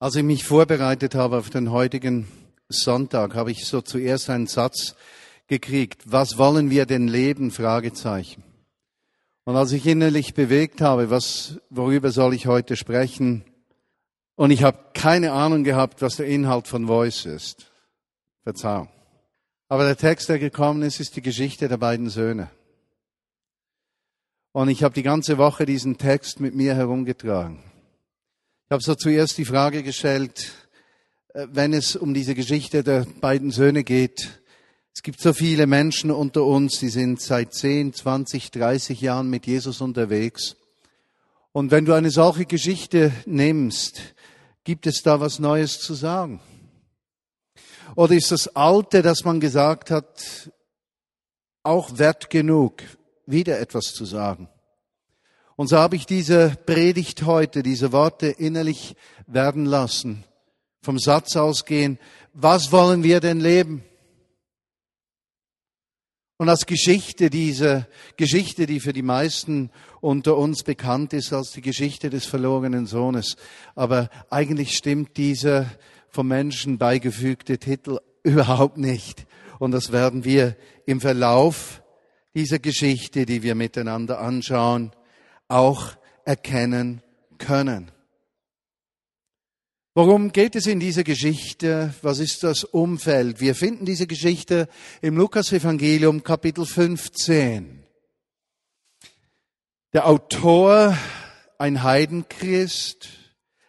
Als ich mich vorbereitet habe auf den heutigen Sonntag, habe ich so zuerst einen Satz gekriegt. Was wollen wir denn leben? Fragezeichen. Und als ich innerlich bewegt habe, was, worüber soll ich heute sprechen? Und ich habe keine Ahnung gehabt, was der Inhalt von Voice ist. Verzeihung. Aber der Text, der gekommen ist, ist die Geschichte der beiden Söhne. Und ich habe die ganze Woche diesen Text mit mir herumgetragen. Ich habe so zuerst die Frage gestellt, äh, wenn es um diese Geschichte der beiden Söhne geht. Es gibt so viele Menschen unter uns, die sind seit 10, 20, 30 Jahren mit Jesus unterwegs. Und wenn du eine solche Geschichte nimmst, gibt es da was Neues zu sagen? Oder ist das Alte, das man gesagt hat, auch wert genug, wieder etwas zu sagen? Und so habe ich diese Predigt heute, diese Worte innerlich werden lassen, vom Satz ausgehen, was wollen wir denn leben? Und als Geschichte, diese Geschichte, die für die meisten unter uns bekannt ist als die Geschichte des verlorenen Sohnes. Aber eigentlich stimmt dieser vom Menschen beigefügte Titel überhaupt nicht. Und das werden wir im Verlauf dieser Geschichte, die wir miteinander anschauen, auch erkennen können. Worum geht es in dieser Geschichte? Was ist das Umfeld? Wir finden diese Geschichte im Lukas-Evangelium Kapitel 15. Der Autor, ein Heidenchrist,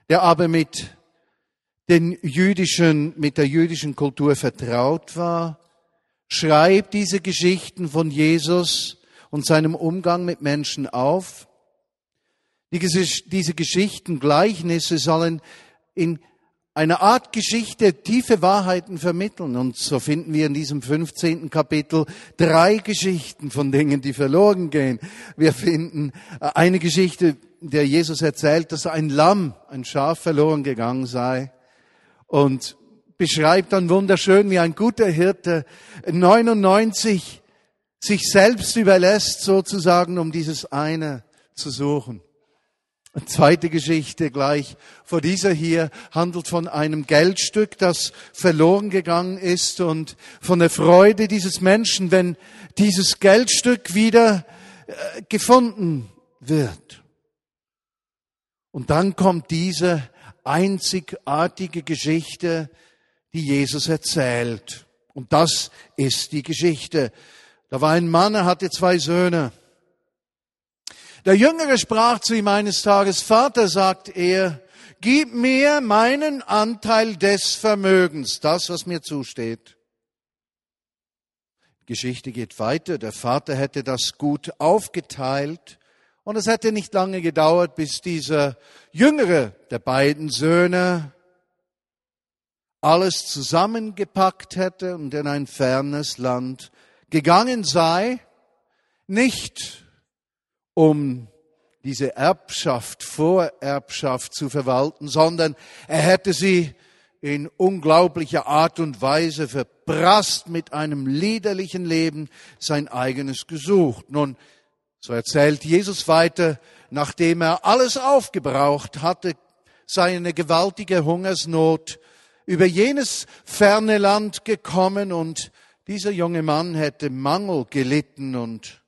der aber mit den jüdischen, mit der jüdischen Kultur vertraut war, schreibt diese Geschichten von Jesus und seinem Umgang mit Menschen auf diese Geschichten, Gleichnisse sollen in einer Art Geschichte tiefe Wahrheiten vermitteln. Und so finden wir in diesem 15. Kapitel drei Geschichten von Dingen, die verloren gehen. Wir finden äh, eine Geschichte, der Jesus erzählt, dass ein Lamm, ein Schaf verloren gegangen sei. Und beschreibt dann wunderschön, wie ein guter Hirte 99 sich selbst überlässt, sozusagen, um dieses eine zu suchen. Zweite Geschichte gleich vor dieser hier handelt von einem Geldstück, das verloren gegangen ist und von der Freude dieses Menschen, wenn dieses Geldstück wieder äh, gefunden wird. Und dann kommt diese einzigartige Geschichte, die Jesus erzählt. Und das ist die Geschichte. Da war ein Mann, er hatte zwei Söhne. Der Jüngere sprach zu ihm eines Tages, Vater, sagt er, gib mir meinen Anteil des Vermögens, das, was mir zusteht. Geschichte geht weiter. Der Vater hätte das gut aufgeteilt und es hätte nicht lange gedauert, bis dieser Jüngere der beiden Söhne alles zusammengepackt hätte und in ein fernes Land gegangen sei, nicht um diese Erbschaft, Vorerbschaft zu verwalten, sondern er hätte sie in unglaublicher Art und Weise verprasst mit einem liederlichen Leben sein eigenes gesucht. Nun, so erzählt Jesus weiter, nachdem er alles aufgebraucht hatte, sei eine gewaltige Hungersnot über jenes ferne Land gekommen und dieser junge Mann hätte Mangel gelitten und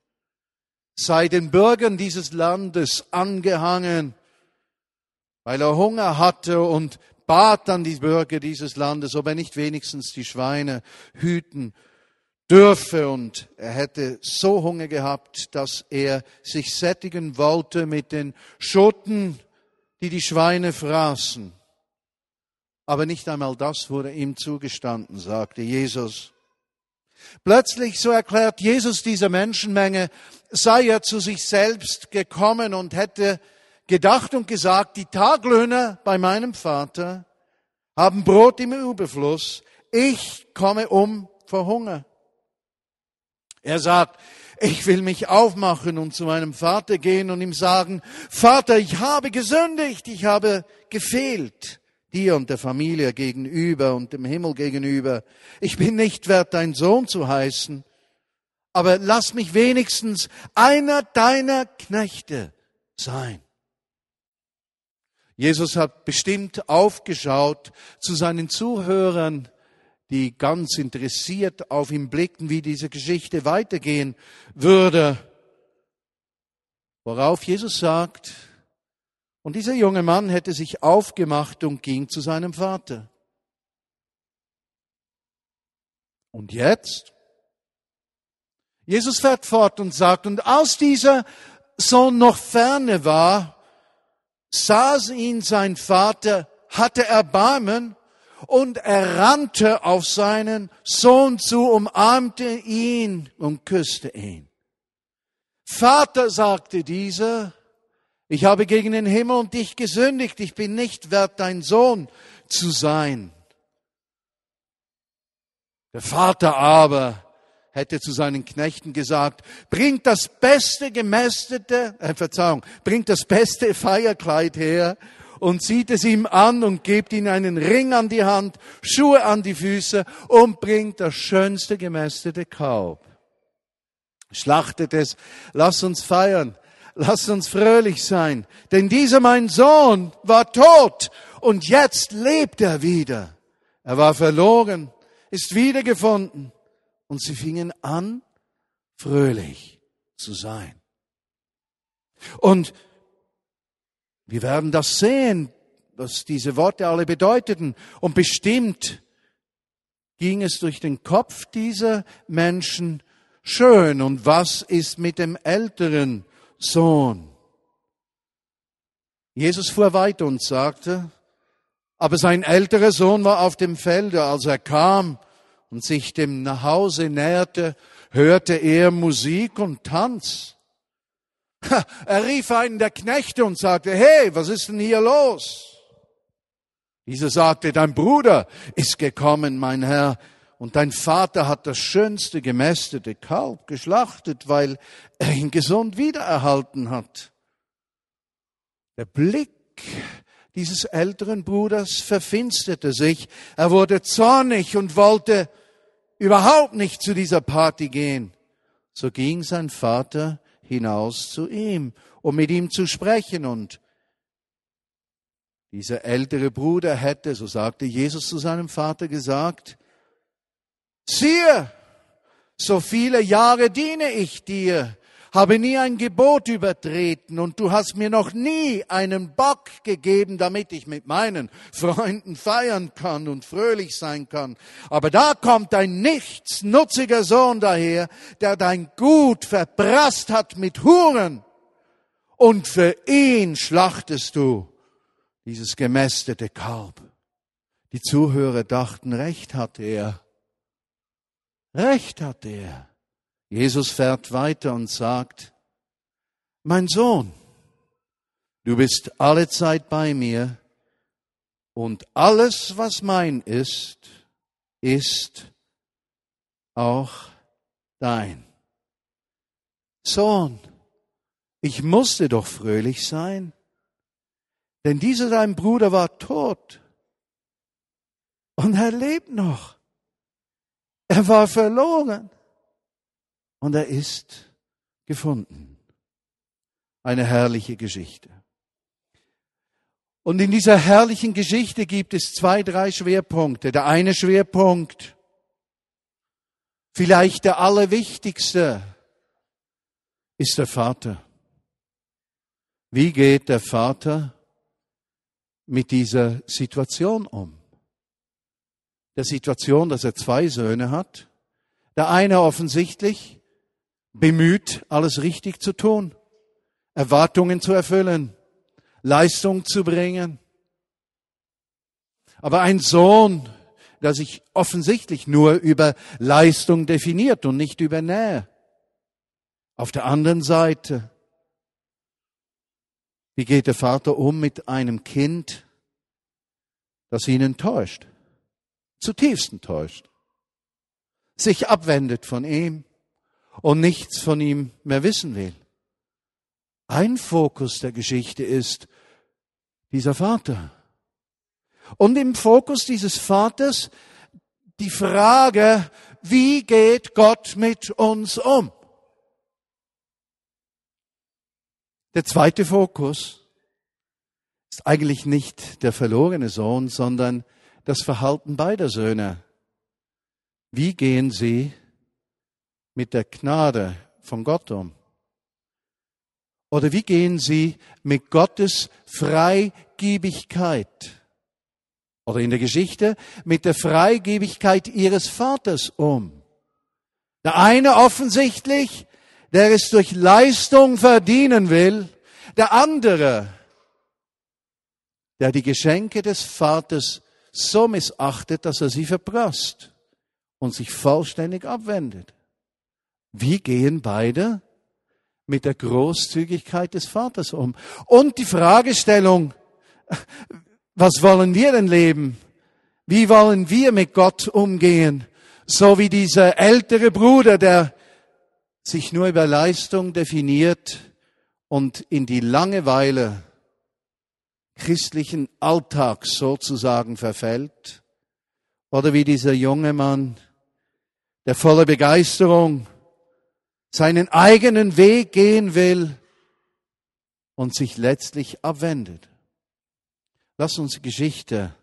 sei den Bürgern dieses Landes angehangen, weil er Hunger hatte und bat dann die Bürger dieses Landes, ob er nicht wenigstens die Schweine hüten dürfe. Und er hätte so Hunger gehabt, dass er sich sättigen wollte mit den Schoten, die die Schweine fraßen. Aber nicht einmal das wurde ihm zugestanden, sagte Jesus. Plötzlich, so erklärt Jesus dieser Menschenmenge, sei er zu sich selbst gekommen und hätte gedacht und gesagt, die Taglöhner bei meinem Vater haben Brot im Überfluss, ich komme um vor Hunger. Er sagt, ich will mich aufmachen und zu meinem Vater gehen und ihm sagen, Vater, ich habe gesündigt, ich habe gefehlt dir und der Familie gegenüber und dem Himmel gegenüber. Ich bin nicht wert, dein Sohn zu heißen, aber lass mich wenigstens einer deiner Knechte sein. Jesus hat bestimmt aufgeschaut zu seinen Zuhörern, die ganz interessiert auf ihn blickten, wie diese Geschichte weitergehen würde. Worauf Jesus sagt, und dieser junge Mann hätte sich aufgemacht und ging zu seinem Vater. Und jetzt? Jesus fährt fort und sagt, und als dieser Sohn noch ferne war, sah ihn sein Vater, hatte Erbarmen und er rannte auf seinen Sohn zu, umarmte ihn und küsste ihn. Vater, sagte dieser, ich habe gegen den Himmel und dich gesündigt, ich bin nicht wert, dein Sohn zu sein. Der Vater aber hätte zu seinen Knechten gesagt, bringt das beste gemästete, äh, Verzeihung, bringt das beste Feierkleid her und zieht es ihm an und gebt ihm einen Ring an die Hand, Schuhe an die Füße und bringt das schönste gemästete Kalb. Schlachtet es, lasst uns feiern, lasst uns fröhlich sein, denn dieser mein Sohn war tot und jetzt lebt er wieder. Er war verloren, ist wiedergefunden und sie fingen an, fröhlich zu sein. Und wir werden das sehen, was diese Worte alle bedeuteten. Und bestimmt ging es durch den Kopf dieser Menschen schön. Und was ist mit dem älteren Sohn? Jesus fuhr weiter und sagte, aber sein älterer Sohn war auf dem Felde, als er kam und sich dem nach Hause näherte, hörte er Musik und Tanz. Er rief einen der Knechte und sagte, hey, was ist denn hier los? Dieser sagte, dein Bruder ist gekommen, mein Herr, und dein Vater hat das schönste gemästete Kalb geschlachtet, weil er ihn gesund wiedererhalten hat. Der Blick dieses älteren Bruders verfinsterte sich. Er wurde zornig und wollte überhaupt nicht zu dieser Party gehen. So ging sein Vater hinaus zu ihm, um mit ihm zu sprechen. Und dieser ältere Bruder hätte, so sagte Jesus zu seinem Vater gesagt, siehe, so viele Jahre diene ich dir, habe nie ein Gebot übertreten und du hast mir noch nie einen Bock gegeben, damit ich mit meinen Freunden feiern kann und fröhlich sein kann. Aber da kommt ein nichtsnutziger Sohn daher, der dein Gut verprasst hat mit Huren und für ihn schlachtest du dieses gemästete Kalb. Die Zuhörer dachten, recht hat er. Recht hat er. Jesus fährt weiter und sagt, mein Sohn, du bist alle Zeit bei mir und alles, was mein ist, ist auch dein. Sohn, ich musste doch fröhlich sein, denn dieser dein Bruder war tot und er lebt noch. Er war verloren und er ist gefunden. Eine herrliche Geschichte. Und in dieser herrlichen Geschichte gibt es zwei, drei Schwerpunkte. Der eine Schwerpunkt, vielleicht der allerwichtigste, ist der Vater. Wie geht der Vater mit dieser Situation um? Der Situation, dass er zwei Söhne hat. Der eine offensichtlich bemüht, alles richtig zu tun, Erwartungen zu erfüllen, Leistung zu bringen. Aber ein Sohn, der sich offensichtlich nur über Leistung definiert und nicht über Nähe. Auf der anderen Seite, wie geht der Vater um mit einem Kind, das ihn enttäuscht, zutiefst enttäuscht, sich abwendet von ihm, und nichts von ihm mehr wissen will. Ein Fokus der Geschichte ist dieser Vater. Und im Fokus dieses Vaters die Frage, wie geht Gott mit uns um? Der zweite Fokus ist eigentlich nicht der verlorene Sohn, sondern das Verhalten beider Söhne. Wie gehen sie mit der Gnade von Gott um? Oder wie gehen sie mit Gottes Freigebigkeit oder in der Geschichte mit der Freigebigkeit ihres Vaters um? Der eine offensichtlich, der es durch Leistung verdienen will, der andere, der die Geschenke des Vaters so missachtet, dass er sie verprasst und sich vollständig abwendet. Wie gehen beide mit der Großzügigkeit des Vaters um? Und die Fragestellung, was wollen wir denn leben? Wie wollen wir mit Gott umgehen? So wie dieser ältere Bruder, der sich nur über Leistung definiert und in die Langeweile christlichen Alltags sozusagen verfällt. Oder wie dieser junge Mann, der voller Begeisterung seinen eigenen Weg gehen will und sich letztlich abwendet. Lass uns die Geschichte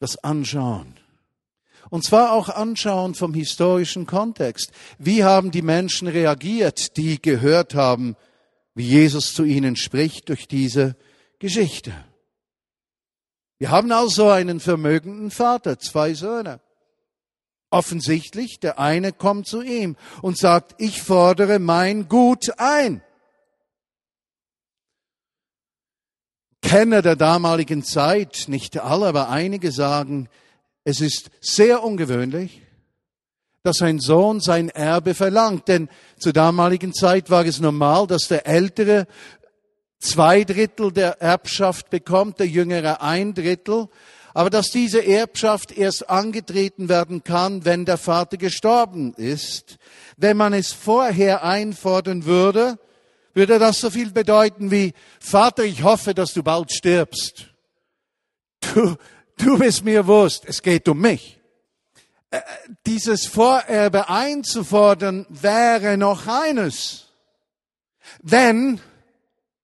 das anschauen. Und zwar auch anschauen vom historischen Kontext. Wie haben die Menschen reagiert, die gehört haben, wie Jesus zu ihnen spricht durch diese Geschichte? Wir haben also einen vermögenden Vater, zwei Söhne. Offensichtlich, der eine kommt zu ihm und sagt, ich fordere mein Gut ein. Kenner der damaligen Zeit, nicht alle, aber einige sagen, es ist sehr ungewöhnlich, dass ein Sohn sein Erbe verlangt, denn zur damaligen Zeit war es normal, dass der Ältere zwei Drittel der Erbschaft bekommt, der Jüngere ein Drittel, aber dass diese Erbschaft erst angetreten werden kann, wenn der Vater gestorben ist. Wenn man es vorher einfordern würde, würde das so viel bedeuten wie, Vater, ich hoffe, dass du bald stirbst. Du, du bist mir Wurst, es geht um mich. Äh, dieses Vorerbe einzufordern wäre noch eines. Wenn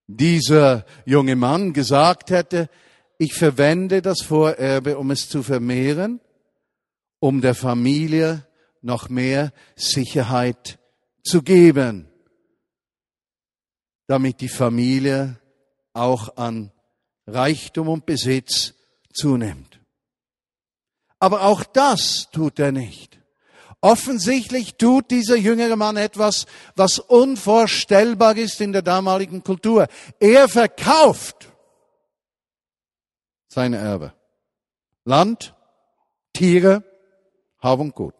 dieser junge Mann gesagt hätte, ich verwende das Vorerbe, um es zu vermehren, um der Familie noch mehr Sicherheit zu geben, damit die Familie auch an Reichtum und Besitz zunimmt. Aber auch das tut er nicht. Offensichtlich tut dieser jüngere Mann etwas, was unvorstellbar ist in der damaligen Kultur. Er verkauft seine Erbe. Land, Tiere, Hab und Gut.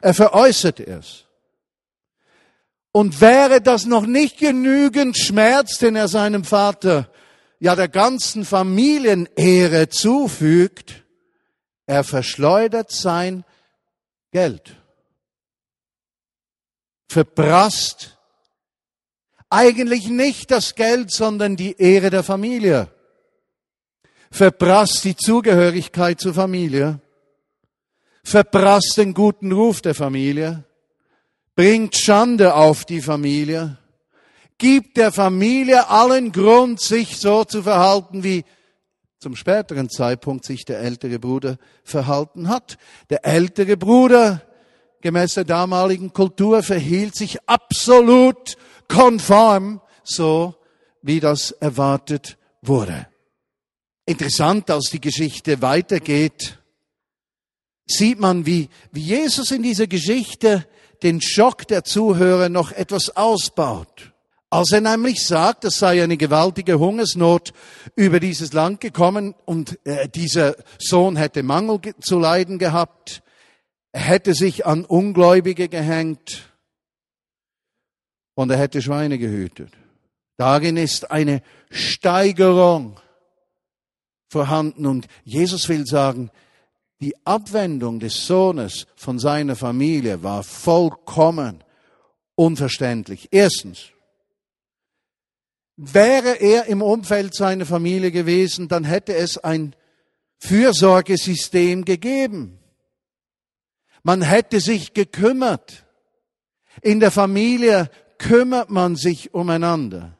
Er veräußert es. Und wäre das noch nicht genügend Schmerz, den er seinem Vater, ja der ganzen Familienehre zufügt, er verschleudert sein Geld. Verprasst eigentlich nicht das Geld, sondern die Ehre der Familie. Verprasst die Zugehörigkeit zur Familie. Verprasst den guten Ruf der Familie. Bringt Schande auf die Familie. Gibt der Familie allen Grund, sich so zu verhalten, wie zum späteren Zeitpunkt sich der ältere Bruder verhalten hat. Der ältere Bruder, gemäß der damaligen Kultur, verhielt sich absolut konform, so wie das erwartet wurde. Interessant, als die Geschichte weitergeht, sieht man, wie, wie Jesus in dieser Geschichte den Schock der Zuhörer noch etwas ausbaut. Als er nämlich sagt, es sei eine gewaltige Hungersnot über dieses Land gekommen und äh, dieser Sohn hätte Mangel zu leiden gehabt, er hätte sich an Ungläubige gehängt und er hätte Schweine gehütet. Darin ist eine Steigerung vorhanden und Jesus will sagen, die Abwendung des Sohnes von seiner Familie war vollkommen unverständlich. Erstens, Wäre er im Umfeld seiner Familie gewesen, dann hätte es ein Fürsorgesystem gegeben. Man hätte sich gekümmert. In der Familie kümmert man sich umeinander.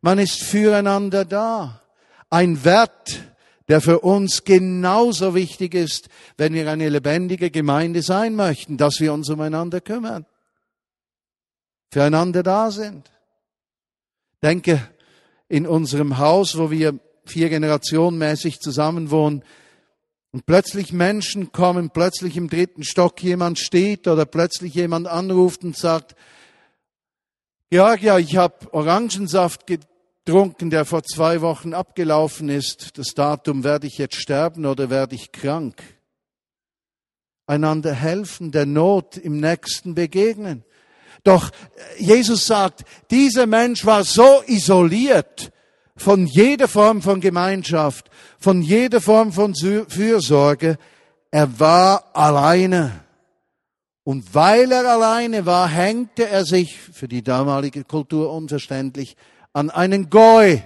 Man ist füreinander da. Ein Wert, der für uns genauso wichtig ist, wenn wir eine lebendige Gemeinde sein möchten, dass wir uns umeinander kümmern, füreinander da sind. Denke in unserem Haus, wo wir vier Generationen mäßig zusammenwohnen, und plötzlich Menschen kommen, plötzlich im dritten Stock jemand steht oder plötzlich jemand anruft und sagt, Georg, ja, ich habe Orangensaft getrunken, der vor zwei Wochen abgelaufen ist. Das Datum werde ich jetzt sterben oder werde ich krank. Einander helfen, der Not im Nächsten begegnen. Doch Jesus sagt, dieser Mensch war so isoliert, von jeder Form von Gemeinschaft, von jeder Form von Fürsorge. Er war alleine. Und weil er alleine war, hängte er sich, für die damalige Kultur unverständlich, an einen Goi,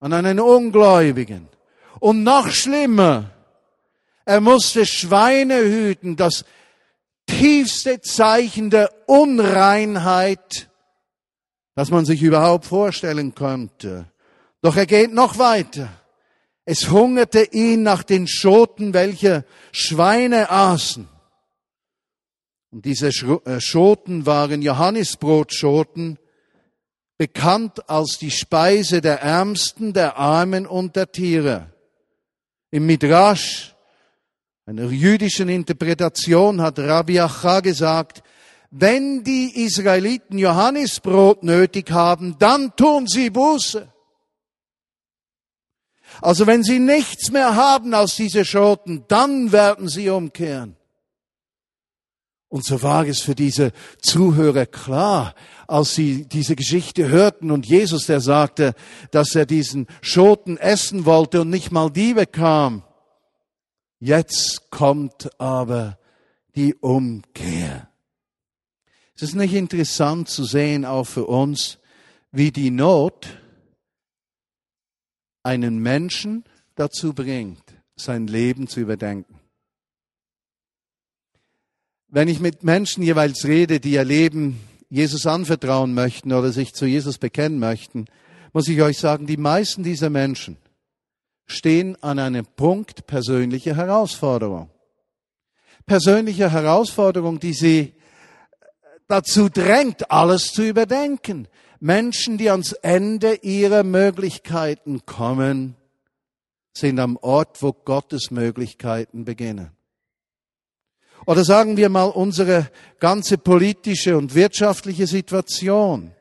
an einen Ungläubigen. Und noch schlimmer, er musste Schweine hüten, das tiefste Zeichen der Unreinheit das man sich überhaupt vorstellen könnte. Doch er geht noch weiter. Es hungerte ihn nach den Schoten, welche Schweine aßen. Und diese äh, Schoten waren Johannisbrotschoten, bekannt als die Speise der Ärmsten, der Armen und der Tiere. Im Midrash, einer jüdischen Interpretation, hat Rabbi Acha gesagt, wenn die Israeliten Johannisbrot nötig haben, dann tun sie Buße. Also wenn sie nichts mehr haben aus diese Schoten, dann werden sie umkehren. Und so war es für diese Zuhörer klar, als sie diese Geschichte hörten und Jesus, der sagte, dass er diesen Schoten essen wollte und nicht mal die bekam. Jetzt kommt aber die Umkehr. Es ist nicht interessant zu sehen, auch für uns, wie die Not einen Menschen dazu bringt, sein Leben zu überdenken. Wenn ich mit Menschen jeweils rede, die ihr Leben Jesus anvertrauen möchten oder sich zu Jesus bekennen möchten, muss ich euch sagen, die meisten dieser Menschen stehen an einem Punkt persönlicher Herausforderung. Persönliche Herausforderung, die sie dazu drängt, alles zu überdenken. Menschen, die ans Ende ihrer Möglichkeiten kommen, sind am Ort, wo Gottes Möglichkeiten beginnen. Oder sagen wir mal unsere ganze politische und wirtschaftliche Situation.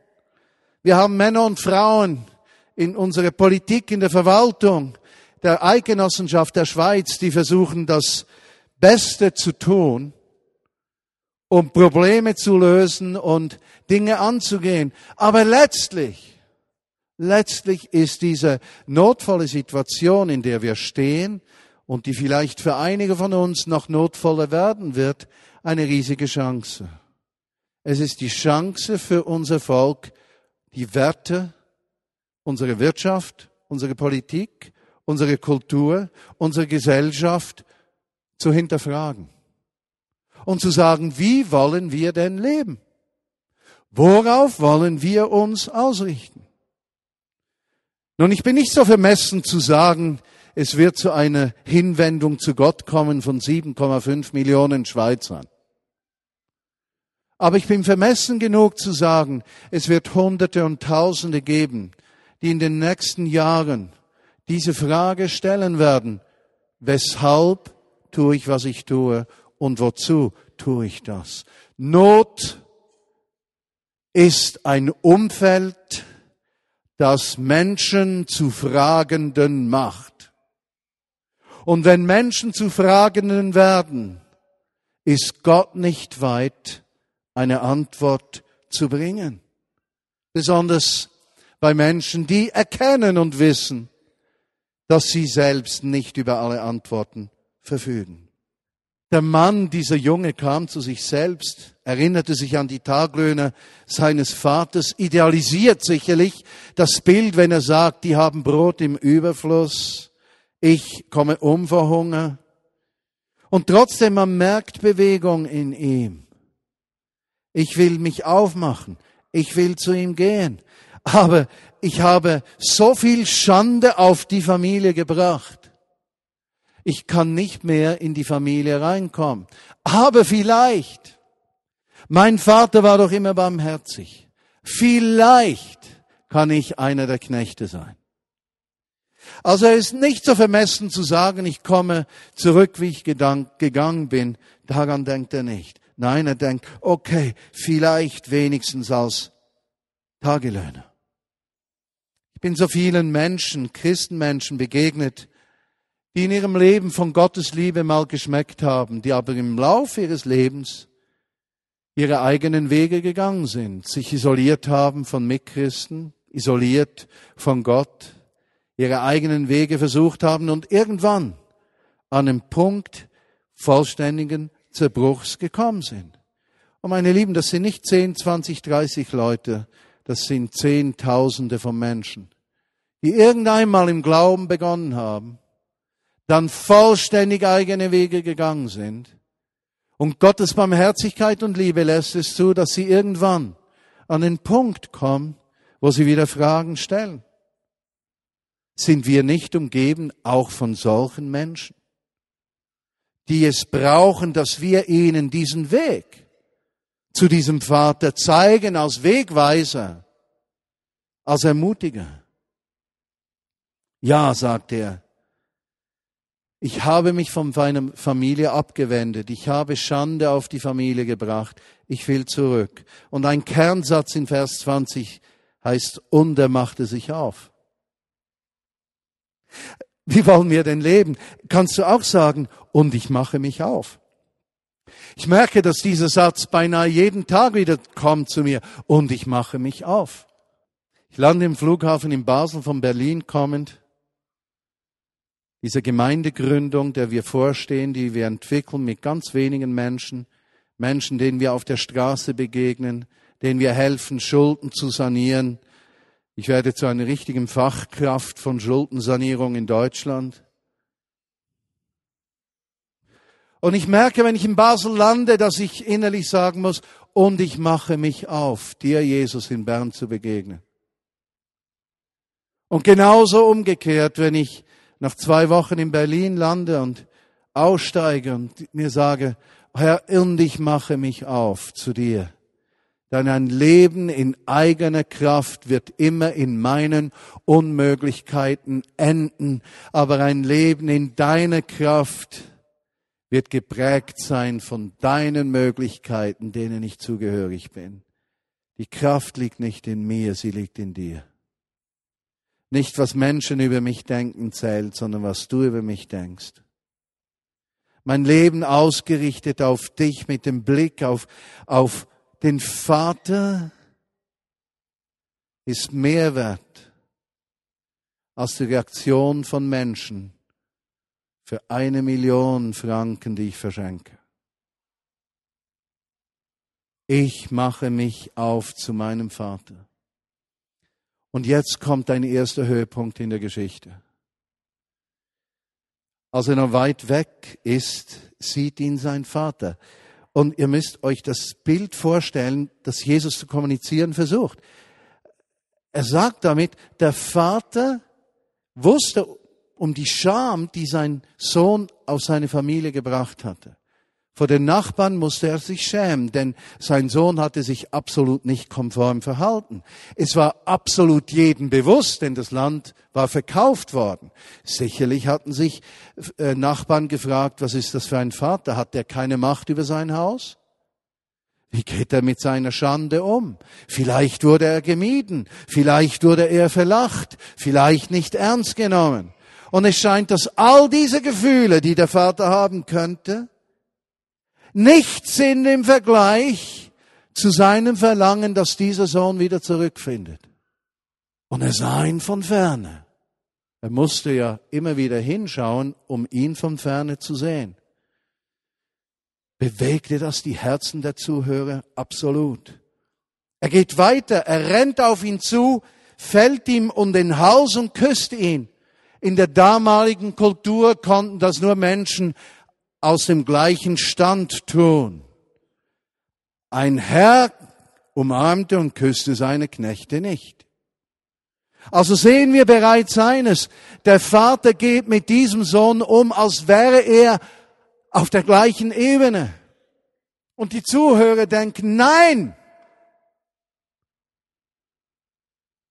Wir haben Männer und Frauen in unserer Politik, in der Verwaltung, der Eidgenossenschaft der Schweiz, die versuchen, das Beste zu tun, um Probleme zu lösen und Dinge anzugehen. Aber letztlich, letztlich ist diese notvolle Situation, in der wir stehen und die vielleicht für einige von uns noch notvoller werden wird, eine riesige Chance. Es ist die Chance für unser Volk, die Werte, unsere Wirtschaft, unsere Politik, unsere Kultur, unsere Gesellschaft zu hinterfragen und zu sagen, wie wollen wir denn leben? Worauf wollen wir uns ausrichten? Nun, ich bin nicht so vermessen zu sagen, es wird zu einer Hinwendung zu Gott kommen von 7,5 Millionen Schweizern. Aber ich bin vermessen genug zu sagen, es wird Hunderte und Tausende geben, die in den nächsten Jahren diese Frage stellen werden, weshalb tue ich, was ich tue und wozu tue ich das? Not ist ein Umfeld, das Menschen zu Fragenden macht. Und wenn Menschen zu Fragenden werden, ist Gott nicht weit, eine Antwort zu bringen. Besonders bei Menschen, die erkennen und wissen, dass sie selbst nicht über alle Antworten verfügen. Der Mann, dieser Junge, kam zu sich selbst, erinnerte sich an die Taglöhner seines Vaters, idealisiert sicherlich das Bild, wenn er sagt, die haben Brot im Überfluss, ich komme um vor Hunger. Und trotzdem, man merkt Bewegung in ihm. Ich will mich aufmachen, ich will zu ihm gehen. Aber ich habe so viel Schande auf die Familie gebracht. Ich kann nicht mehr in die Familie reinkommen. Aber vielleicht, mein Vater war doch immer barmherzig. Vielleicht kann ich einer der Knechte sein. Also er ist nicht so vermessen zu sagen, ich komme zurück, wie ich gegangen bin. Daran denkt er nicht. Nein, er denkt, okay, vielleicht wenigstens als Tagelöhner. Ich bin so vielen Menschen, Christenmenschen begegnet, die in ihrem Leben von Gottes Liebe mal geschmeckt haben, die aber im Laufe ihres Lebens ihre eigenen Wege gegangen sind, sich isoliert haben von Mitchristen, isoliert von Gott, ihre eigenen Wege versucht haben und irgendwann an einem Punkt vollständigen Zerbruchs gekommen sind. Und meine Lieben, das sind nicht 10, 20, 30 Leute, das sind Zehntausende von Menschen, die irgendeinmal im Glauben begonnen haben, dann vollständig eigene Wege gegangen sind. Und Gottes Barmherzigkeit und Liebe lässt es zu, dass sie irgendwann an den Punkt kommen, wo sie wieder Fragen stellen. Sind wir nicht umgeben auch von solchen Menschen, die es brauchen, dass wir ihnen diesen Weg zu diesem Vater zeigen als Wegweiser, als Ermutiger? Ja, sagt er, ich habe mich von meiner Familie abgewendet. Ich habe Schande auf die Familie gebracht. Ich will zurück. Und ein Kernsatz in Vers 20 heißt, und er machte sich auf. Wie wollen wir denn leben? Kannst du auch sagen, und ich mache mich auf. Ich merke, dass dieser Satz beinahe jeden Tag wieder kommt zu mir, und ich mache mich auf. Ich lande im Flughafen in Basel von Berlin kommend. Diese Gemeindegründung, der wir vorstehen, die wir entwickeln mit ganz wenigen Menschen, Menschen, denen wir auf der Straße begegnen, denen wir helfen, Schulden zu sanieren, ich werde zu einer richtigen Fachkraft von Schuldensanierung in Deutschland. Und ich merke, wenn ich in Basel lande, dass ich innerlich sagen muss, und ich mache mich auf, dir Jesus in Bern zu begegnen. Und genauso umgekehrt, wenn ich nach zwei Wochen in Berlin lande und aussteige und mir sage, Herr, und ich mache mich auf zu dir denn ein Leben in eigener Kraft wird immer in meinen Unmöglichkeiten enden, aber ein Leben in deiner Kraft wird geprägt sein von deinen Möglichkeiten, denen ich zugehörig bin. Die Kraft liegt nicht in mir, sie liegt in dir. Nicht, was Menschen über mich denken zählt, sondern was du über mich denkst. Mein Leben ausgerichtet auf dich mit dem Blick auf, auf den Vater ist mehr wert als die Reaktion von Menschen für eine Million Franken, die ich verschenke. Ich mache mich auf zu meinem Vater. Und jetzt kommt ein erster Höhepunkt in der Geschichte. Als er noch weit weg ist, sieht ihn sein Vater. Und ihr müsst euch das Bild vorstellen, das Jesus zu kommunizieren versucht. Er sagt damit, der Vater wusste um die Scham, die sein Sohn aus seine Familie gebracht hatte. Vor den Nachbarn musste er sich schämen, denn sein Sohn hatte sich absolut nicht konform verhalten. Es war absolut jedem bewusst, denn das Land war verkauft worden. Sicherlich hatten sich äh, Nachbarn gefragt, was ist das für ein Vater? Hat er keine Macht über sein Haus? Wie geht er mit seiner Schande um? Vielleicht wurde er gemieden, vielleicht wurde er verlacht, vielleicht nicht ernst genommen. Und es scheint, dass all diese Gefühle, die der Vater haben könnte, nichts sind im Vergleich zu seinem Verlangen, dass dieser Sohn wieder zurückfindet. Und er sah ihn von ferne. Er musste ja immer wieder hinschauen, um ihn von ferne zu sehen. Bewegte das die Herzen der Zuhörer? Absolut. Er geht weiter, er rennt auf ihn zu, fällt ihm um den Hals und küsst ihn. In der damaligen Kultur konnten das nur Menschen aus dem gleichen Stand tun. Ein Herr umarmte und küsste seine Knechte nicht. Also sehen wir bereits eines. Der Vater geht mit diesem Sohn um, als wäre er auf der gleichen Ebene. Und die Zuhörer denken, nein,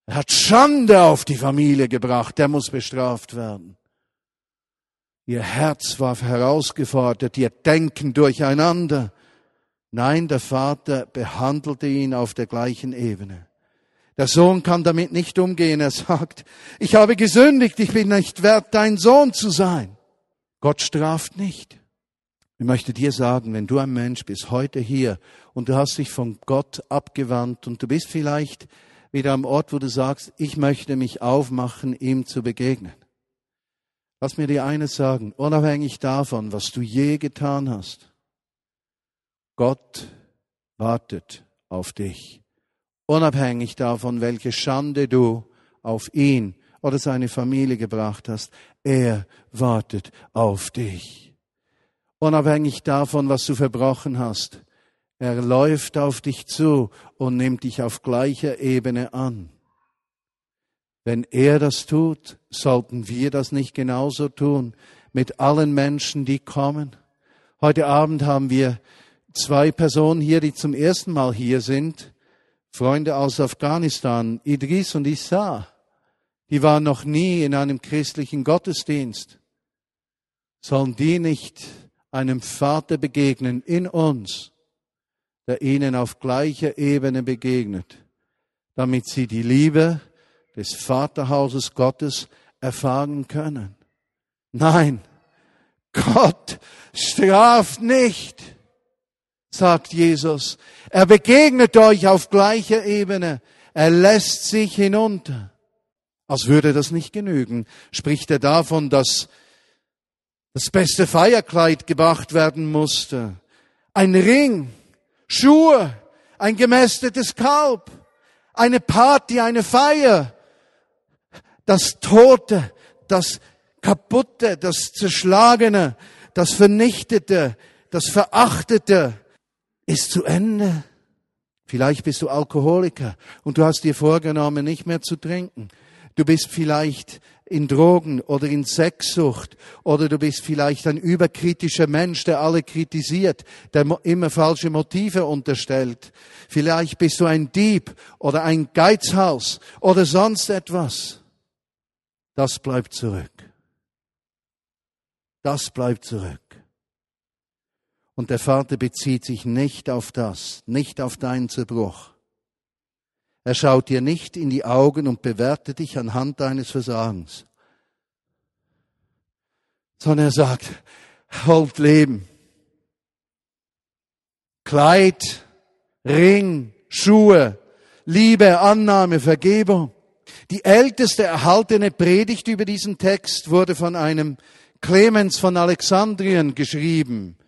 er hat Schande auf die Familie gebracht, der muss bestraft werden. Ihr Herz war herausgefordert, ihr Denken durcheinander. Nein, der Vater behandelte ihn auf der gleichen Ebene. Der Sohn kann damit nicht umgehen. Er sagt, ich habe gesündigt, ich bin nicht wert, dein Sohn zu sein. Gott straft nicht. Ich möchte dir sagen, wenn du ein Mensch bist, heute hier, und du hast dich von Gott abgewandt und du bist vielleicht wieder am Ort, wo du sagst, ich möchte mich aufmachen, ihm zu begegnen. Lass mir dir eines sagen, unabhängig davon, was du je getan hast. Gott wartet auf dich unabhängig davon, welche Schande du auf ihn oder seine Familie gebracht hast. Er wartet auf dich. Unabhängig davon, was du verbrochen hast. Er läuft auf dich zu und nimmt dich auf gleicher Ebene an. Wenn er das tut, sollten wir das nicht genauso tun mit allen Menschen, die kommen. Heute Abend haben wir zwei Personen hier, die zum ersten Mal hier sind. Freunde aus Afghanistan, Idris und Issa, die waren noch nie in einem christlichen Gottesdienst. Sollen die nicht einem Vater begegnen in uns, der ihnen auf gleicher Ebene begegnet, damit sie die Liebe des Vaterhauses Gottes erfahren können? Nein, Gott straft nicht sagt Jesus. Er begegnet euch auf gleicher Ebene. Er lässt sich hinunter. Als würde das nicht genügen, spricht er davon, dass das beste Feierkleid gebracht werden musste. Ein Ring, Schuhe, ein gemästetes Kalb, eine Party, eine Feier. Das Tote, das Kaputte, das Zerschlagene, das Vernichtete, das Verachtete, ist zu Ende. Vielleicht bist du Alkoholiker und du hast dir vorgenommen, nicht mehr zu trinken. Du bist vielleicht in Drogen oder in Sexsucht oder du bist vielleicht ein überkritischer Mensch, der alle kritisiert, der immer falsche Motive unterstellt. Vielleicht bist du ein Dieb oder ein Geizhals oder sonst etwas. Das bleibt zurück. Das bleibt zurück. Und der Vater bezieht sich nicht auf das, nicht auf deinen Zerbruch. Er schaut dir nicht in die Augen und bewertet dich anhand deines Versagens, sondern er sagt, holt Leben. Kleid, Ring, Schuhe, Liebe, Annahme, Vergebung. Die älteste erhaltene Predigt über diesen Text wurde von einem Clemens von Alexandrien geschrieben.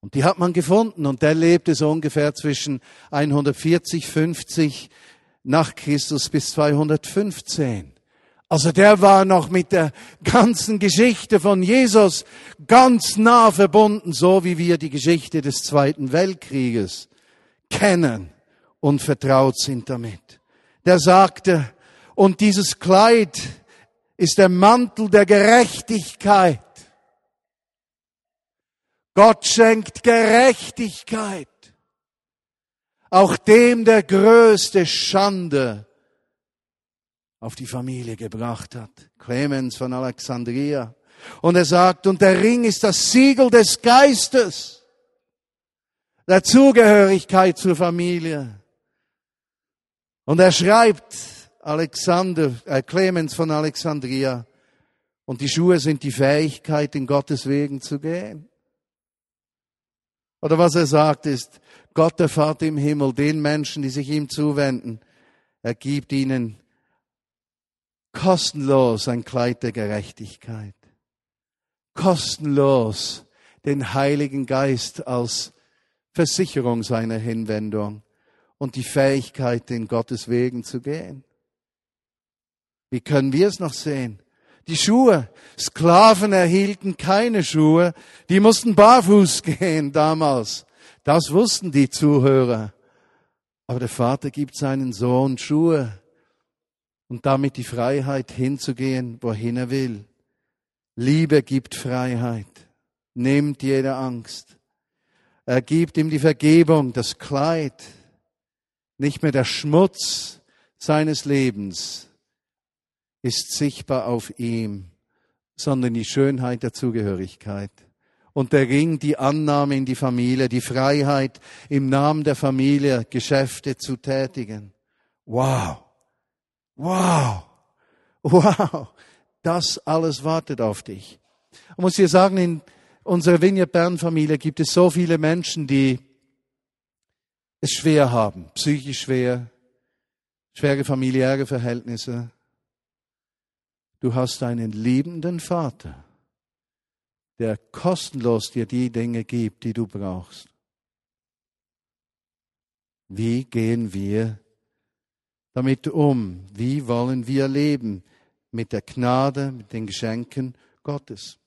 Und die hat man gefunden und der lebte so ungefähr zwischen 140, 50 nach Christus bis 215. Also der war noch mit der ganzen Geschichte von Jesus ganz nah verbunden, so wie wir die Geschichte des Zweiten Weltkrieges kennen und vertraut sind damit. Der sagte, und dieses Kleid ist der Mantel der Gerechtigkeit Gott schenkt Gerechtigkeit. Auch dem, der größte Schande auf die Familie gebracht hat. Clemens von Alexandria. Und er sagt, und der Ring ist das Siegel des Geistes, der Zugehörigkeit zur Familie. Und er schreibt, Alexander, äh, Clemens von Alexandria, und die Schuhe sind die Fähigkeit, in Gottes Wegen zu gehen. Oder was er sagt ist, Gott der Vater im Himmel, den Menschen, die sich ihm zuwenden, er gibt ihnen kostenlos ein Kleid der Gerechtigkeit. Kostenlos den Heiligen Geist als Versicherung seiner Hinwendung und die Fähigkeit, in Gottes Wegen zu gehen. Wie können wir es noch sehen? Die Schuhe. Sklaven erhielten keine Schuhe, die mussten barfuß gehen damals. Das wussten die Zuhörer. Aber der Vater gibt seinen Sohn Schuhe. und damit die Freiheit hinzugehen, wohin er will. Liebe gibt Freiheit, nimmt jede Angst. Er gibt ihm die Vergebung, das Kleid, nicht mehr der Schmutz seines Lebens ist sichtbar auf ihm, sondern die Schönheit der Zugehörigkeit. Und der Ring, die Annahme in die Familie, die Freiheit, im Namen der Familie Geschäfte zu tätigen. Wow! Wow! Wow! Das alles wartet auf dich. Ich muss dir sagen, in unserer Vineyard Bern Familie gibt es so viele Menschen, die es schwer haben, psychisch schwer, schwere familiäre Verhältnisse. Du hast einen liebenden Vater, der kostenlos dir die Dinge gibt, die du brauchst. Wie gehen wir damit um? Wie wollen wir leben mit der Gnade, mit den Geschenken Gottes?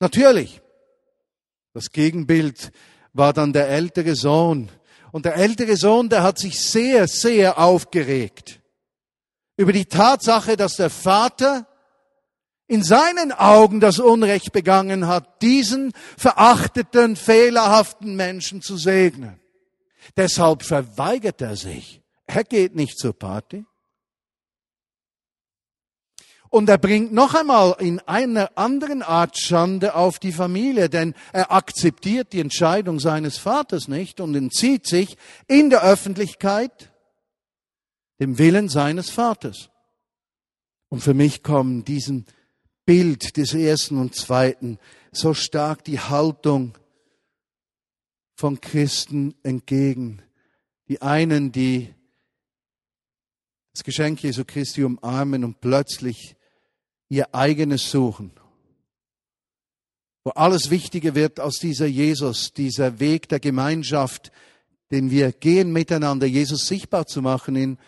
Natürlich, das Gegenbild war dann der ältere Sohn. Und der ältere Sohn, der hat sich sehr, sehr aufgeregt über die Tatsache, dass der Vater in seinen Augen das Unrecht begangen hat, diesen verachteten, fehlerhaften Menschen zu segnen. Deshalb verweigert er sich. Er geht nicht zur Party. Und er bringt noch einmal in einer anderen Art Schande auf die Familie, denn er akzeptiert die Entscheidung seines Vaters nicht und entzieht sich in der Öffentlichkeit dem Willen seines Vaters. Und für mich kommen diesem Bild des ersten und zweiten so stark die Haltung von Christen entgegen. Die einen, die das Geschenk Jesu Christi umarmen und plötzlich ihr eigenes suchen. Wo alles Wichtige wird aus dieser Jesus, dieser Weg der Gemeinschaft, den wir gehen miteinander, Jesus sichtbar zu machen in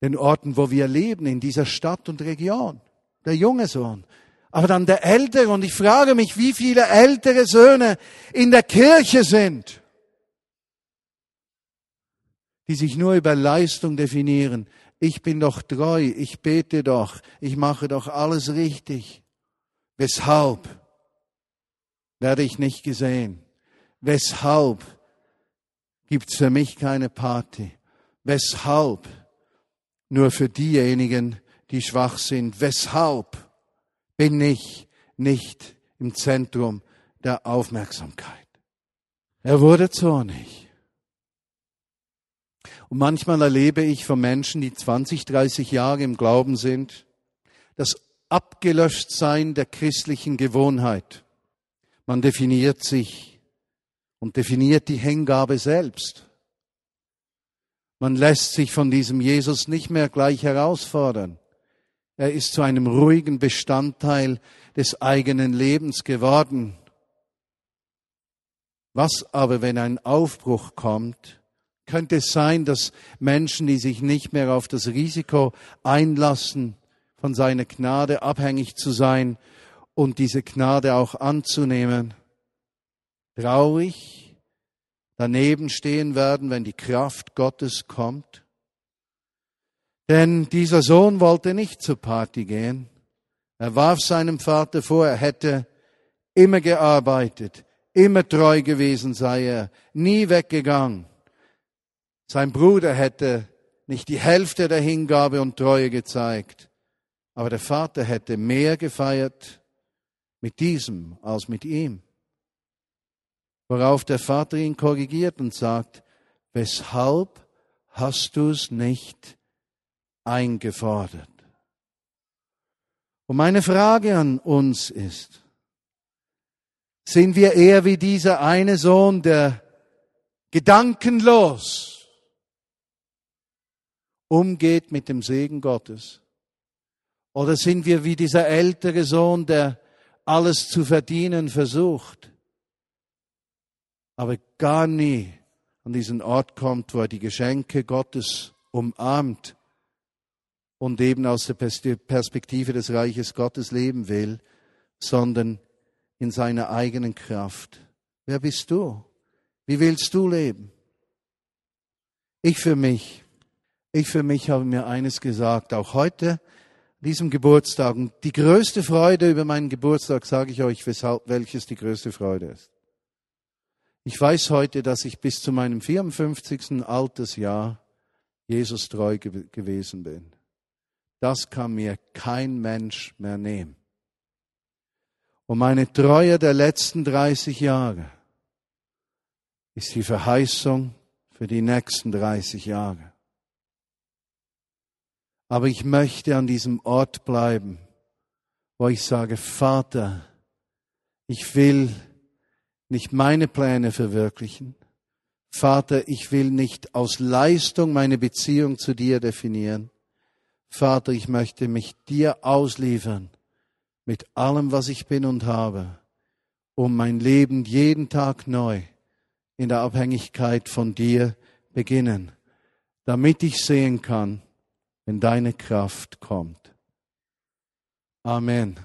den Orten, wo wir leben, in dieser Stadt und Region. Der junge Sohn. Aber dann der ältere. Und ich frage mich, wie viele ältere Söhne in der Kirche sind, die sich nur über Leistung definieren, ich bin doch treu, ich bete doch, ich mache doch alles richtig. Weshalb werde ich nicht gesehen? Weshalb gibt's für mich keine Party? Weshalb nur für diejenigen, die schwach sind? Weshalb bin ich nicht im Zentrum der Aufmerksamkeit? Er wurde zornig. Und manchmal erlebe ich von Menschen, die 20, 30 Jahre im Glauben sind, das Abgelöschtsein der christlichen Gewohnheit. Man definiert sich und definiert die Hingabe selbst. Man lässt sich von diesem Jesus nicht mehr gleich herausfordern. Er ist zu einem ruhigen Bestandteil des eigenen Lebens geworden. Was aber, wenn ein Aufbruch kommt, könnte es sein, dass Menschen, die sich nicht mehr auf das Risiko einlassen, von seiner Gnade abhängig zu sein und diese Gnade auch anzunehmen, traurig daneben stehen werden, wenn die Kraft Gottes kommt? Denn dieser Sohn wollte nicht zur Party gehen. Er warf seinem Vater vor, er hätte immer gearbeitet, immer treu gewesen sei er, nie weggegangen. Sein Bruder hätte nicht die Hälfte der Hingabe und Treue gezeigt, aber der Vater hätte mehr gefeiert mit diesem als mit ihm. Worauf der Vater ihn korrigiert und sagt, weshalb hast du es nicht eingefordert? Und meine Frage an uns ist, sind wir eher wie dieser eine Sohn, der gedankenlos umgeht mit dem Segen Gottes? Oder sind wir wie dieser ältere Sohn, der alles zu verdienen versucht, aber gar nie an diesen Ort kommt, wo er die Geschenke Gottes umarmt und eben aus der Perspektive des Reiches Gottes leben will, sondern in seiner eigenen Kraft. Wer bist du? Wie willst du leben? Ich für mich Ich für mich habe mir eines gesagt, auch heute, diesem Geburtstag. Und die größte Freude über meinen Geburtstag sage ich euch, weshalb, welches die größte Freude ist. Ich weiß heute, dass ich bis zu meinem 54. Altersjahr Jesus treu ge gewesen bin. Das kann mir kein Mensch mehr nehmen. Und meine Treue der letzten 30 Jahre ist die Verheißung für die nächsten 30 Jahre. Aber ich möchte an diesem Ort bleiben, wo ich sage, Vater, ich will nicht meine Pläne verwirklichen. Vater, ich will nicht aus Leistung meine Beziehung zu dir definieren. Vater, ich möchte mich dir ausliefern mit allem, was ich bin und habe, um mein Leben jeden Tag neu in der Abhängigkeit von dir beginnen, damit ich sehen kann, wenn deine Kraft kommt. Amen.